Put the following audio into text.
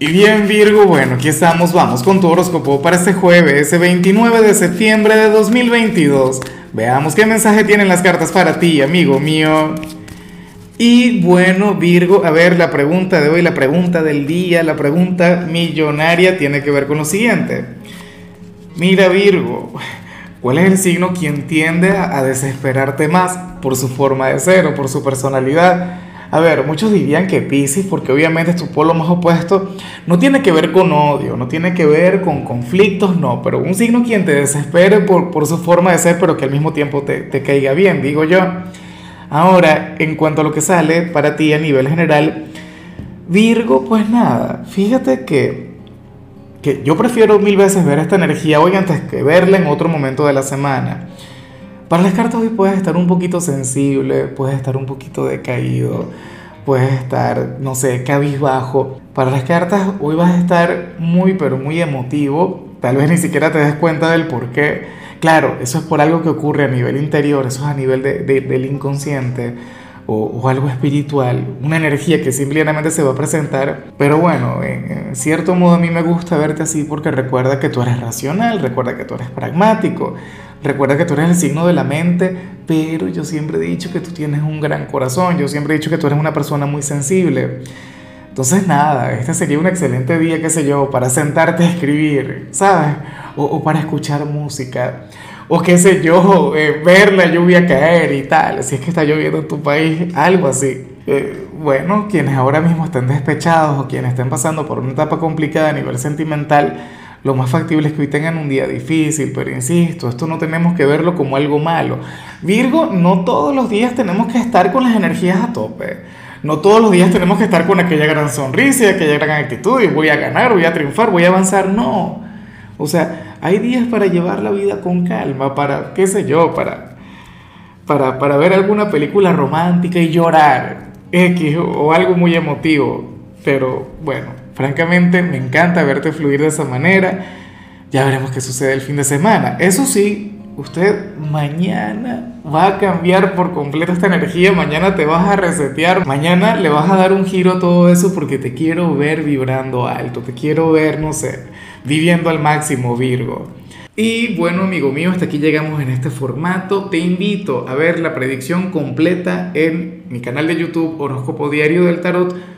Y bien Virgo, bueno, aquí estamos, vamos con tu horóscopo para este jueves, ese 29 de septiembre de 2022. Veamos qué mensaje tienen las cartas para ti, amigo mío. Y bueno, Virgo, a ver, la pregunta de hoy, la pregunta del día, la pregunta millonaria tiene que ver con lo siguiente. Mira, Virgo, ¿cuál es el signo quien tiende a desesperarte más por su forma de ser o por su personalidad? A ver, muchos dirían que Pisces, porque obviamente es tu polo más opuesto, no tiene que ver con odio, no tiene que ver con conflictos, no, pero un signo quien te desespere por, por su forma de ser, pero que al mismo tiempo te, te caiga bien, digo yo. Ahora, en cuanto a lo que sale para ti a nivel general, Virgo, pues nada, fíjate que, que yo prefiero mil veces ver esta energía hoy antes que verla en otro momento de la semana. Para las cartas hoy puedes estar un poquito sensible, puedes estar un poquito decaído, puedes estar, no sé, cabizbajo. Para las cartas hoy vas a estar muy, pero muy emotivo. Tal vez ni siquiera te des cuenta del por qué. Claro, eso es por algo que ocurre a nivel interior, eso es a nivel de, del inconsciente o, o, algo espiritual, una energía que simplemente se va a presentar. Pero bueno, en, en cierto modo a mí me gusta verte así porque recuerda que tú eres racional, recuerda que tú eres pragmático, Recuerda que tú eres el signo de la mente, pero yo siempre he dicho que tú tienes un gran corazón, yo siempre he dicho que tú eres una persona muy sensible. Entonces nada, este sería un excelente día, qué sé yo, para sentarte a escribir, ¿sabes? O, o para escuchar música, o qué sé yo, eh, ver la lluvia caer y tal, si es que está lloviendo en tu país, algo así. Eh, bueno, quienes ahora mismo estén despechados o quienes estén pasando por una etapa complicada a nivel sentimental, lo más factible es que hoy tengan un día difícil, pero insisto, esto no tenemos que verlo como algo malo. Virgo, no todos los días tenemos que estar con las energías a tope. No todos los días tenemos que estar con aquella gran sonrisa y aquella gran actitud y voy a ganar, voy a triunfar, voy a avanzar. No. O sea, hay días para llevar la vida con calma, para, qué sé yo, para, para, para ver alguna película romántica y llorar, X, o algo muy emotivo. Pero bueno, Francamente, me encanta verte fluir de esa manera. Ya veremos qué sucede el fin de semana. Eso sí, usted mañana va a cambiar por completo esta energía. Mañana te vas a resetear. Mañana le vas a dar un giro a todo eso porque te quiero ver vibrando alto. Te quiero ver, no sé, viviendo al máximo, Virgo. Y bueno, amigo mío, hasta aquí llegamos en este formato. Te invito a ver la predicción completa en mi canal de YouTube Horóscopo Diario del Tarot